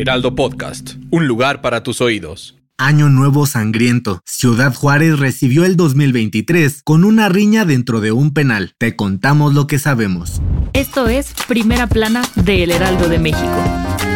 Heraldo Podcast, un lugar para tus oídos. Año Nuevo Sangriento. Ciudad Juárez recibió el 2023 con una riña dentro de un penal. Te contamos lo que sabemos. Esto es Primera Plana de El Heraldo de México.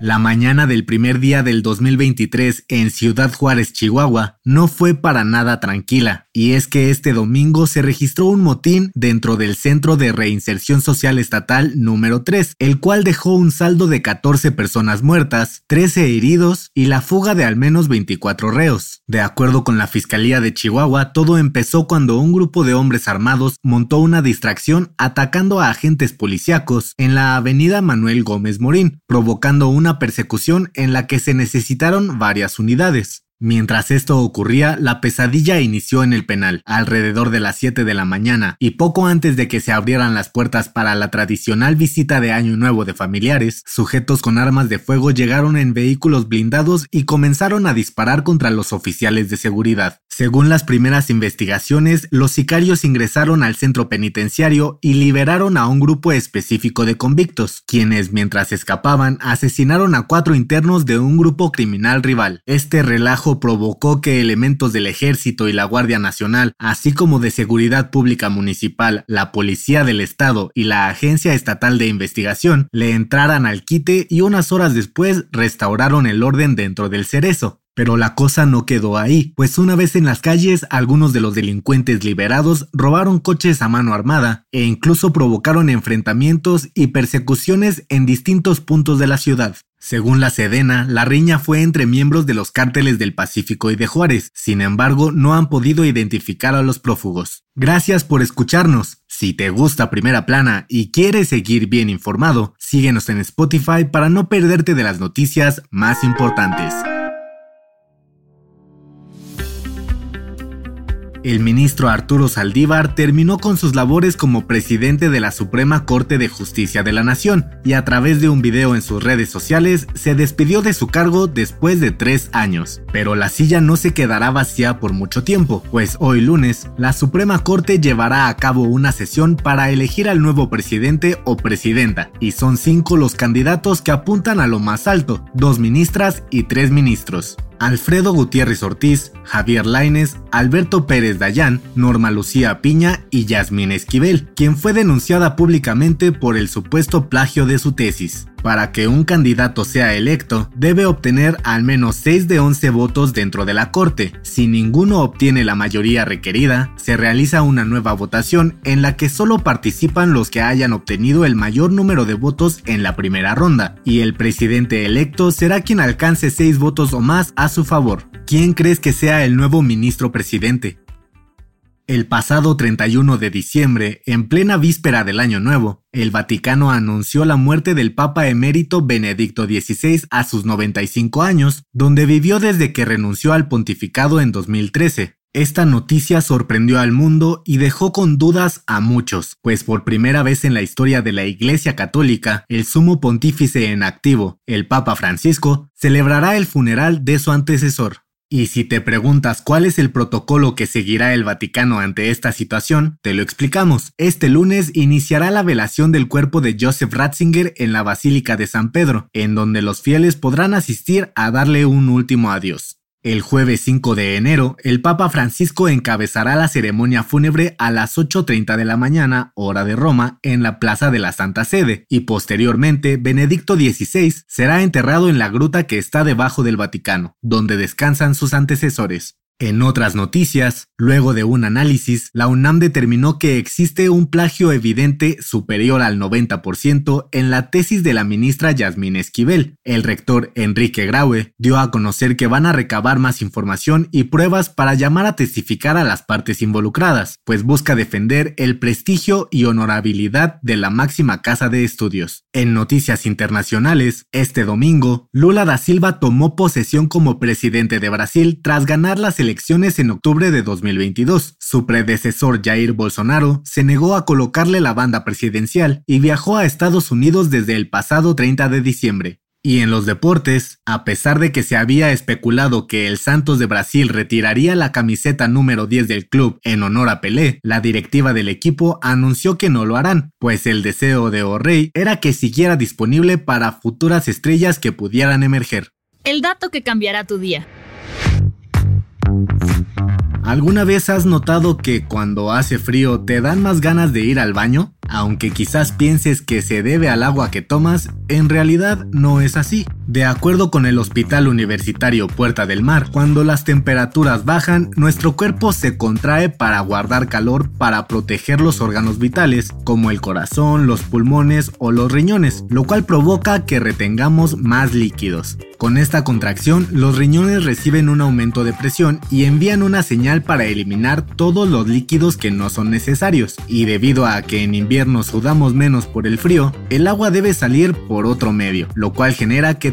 La mañana del primer día del 2023 en Ciudad Juárez, Chihuahua, no fue para nada tranquila, y es que este domingo se registró un motín dentro del Centro de Reinserción Social Estatal número 3, el cual dejó un saldo de 14 personas muertas, 13 heridos y la fuga de al menos 24 reos. De acuerdo con la Fiscalía de Chihuahua, todo empezó cuando un grupo de hombres armados montó una distracción atacando a agentes policíacos en la avenida Manuel Gómez Morín, provocando una persecución en la que se necesitaron varias unidades. Mientras esto ocurría, la pesadilla inició en el penal, alrededor de las 7 de la mañana, y poco antes de que se abrieran las puertas para la tradicional visita de Año Nuevo de familiares, sujetos con armas de fuego llegaron en vehículos blindados y comenzaron a disparar contra los oficiales de seguridad. Según las primeras investigaciones, los sicarios ingresaron al centro penitenciario y liberaron a un grupo específico de convictos, quienes mientras escapaban asesinaron a cuatro internos de un grupo criminal rival. Este relajo provocó que elementos del Ejército y la Guardia Nacional, así como de Seguridad Pública Municipal, la Policía del Estado y la Agencia Estatal de Investigación le entraran al quite y unas horas después restauraron el orden dentro del cerezo. Pero la cosa no quedó ahí, pues una vez en las calles algunos de los delincuentes liberados robaron coches a mano armada e incluso provocaron enfrentamientos y persecuciones en distintos puntos de la ciudad. Según la Sedena, la riña fue entre miembros de los cárteles del Pacífico y de Juárez, sin embargo no han podido identificar a los prófugos. Gracias por escucharnos. Si te gusta Primera Plana y quieres seguir bien informado, síguenos en Spotify para no perderte de las noticias más importantes. El ministro Arturo Saldívar terminó con sus labores como presidente de la Suprema Corte de Justicia de la Nación y a través de un video en sus redes sociales se despidió de su cargo después de tres años. Pero la silla no se quedará vacía por mucho tiempo, pues hoy lunes la Suprema Corte llevará a cabo una sesión para elegir al nuevo presidente o presidenta, y son cinco los candidatos que apuntan a lo más alto, dos ministras y tres ministros. Alfredo Gutiérrez Ortiz, Javier Laines, Alberto Pérez Dayán, Norma Lucía Piña y Yasmín Esquivel, quien fue denunciada públicamente por el supuesto plagio de su tesis. Para que un candidato sea electo, debe obtener al menos 6 de 11 votos dentro de la Corte. Si ninguno obtiene la mayoría requerida, se realiza una nueva votación en la que solo participan los que hayan obtenido el mayor número de votos en la primera ronda, y el presidente electo será quien alcance 6 votos o más a su favor. ¿Quién crees que sea el nuevo ministro presidente? El pasado 31 de diciembre, en plena víspera del Año Nuevo, el Vaticano anunció la muerte del Papa emérito Benedicto XVI a sus 95 años, donde vivió desde que renunció al pontificado en 2013. Esta noticia sorprendió al mundo y dejó con dudas a muchos, pues por primera vez en la historia de la Iglesia Católica, el sumo pontífice en activo, el Papa Francisco, celebrará el funeral de su antecesor. Y si te preguntas cuál es el protocolo que seguirá el Vaticano ante esta situación, te lo explicamos. Este lunes iniciará la velación del cuerpo de Joseph Ratzinger en la Basílica de San Pedro, en donde los fieles podrán asistir a darle un último adiós. El jueves 5 de enero, el Papa Francisco encabezará la ceremonia fúnebre a las 8.30 de la mañana, hora de Roma, en la Plaza de la Santa Sede, y posteriormente Benedicto XVI será enterrado en la gruta que está debajo del Vaticano, donde descansan sus antecesores. En otras noticias, luego de un análisis, la UNAM determinó que existe un plagio evidente superior al 90% en la tesis de la ministra Yasmín Esquivel. El rector Enrique Graue dio a conocer que van a recabar más información y pruebas para llamar a testificar a las partes involucradas, pues busca defender el prestigio y honorabilidad de la máxima casa de estudios. En noticias internacionales, este domingo, Lula da Silva tomó posesión como presidente de Brasil tras ganar las elecciones en octubre de 2022. Su predecesor Jair Bolsonaro se negó a colocarle la banda presidencial y viajó a Estados Unidos desde el pasado 30 de diciembre. Y en los deportes, a pesar de que se había especulado que el Santos de Brasil retiraría la camiseta número 10 del club en honor a Pelé, la directiva del equipo anunció que no lo harán, pues el deseo de O'Reilly era que siguiera disponible para futuras estrellas que pudieran emerger. El dato que cambiará tu día. ¿Alguna vez has notado que cuando hace frío te dan más ganas de ir al baño? Aunque quizás pienses que se debe al agua que tomas, en realidad no es así. De acuerdo con el Hospital Universitario Puerta del Mar, cuando las temperaturas bajan, nuestro cuerpo se contrae para guardar calor para proteger los órganos vitales, como el corazón, los pulmones o los riñones, lo cual provoca que retengamos más líquidos. Con esta contracción, los riñones reciben un aumento de presión y envían una señal para eliminar todos los líquidos que no son necesarios. Y debido a que en invierno sudamos menos por el frío, el agua debe salir por otro medio, lo cual genera que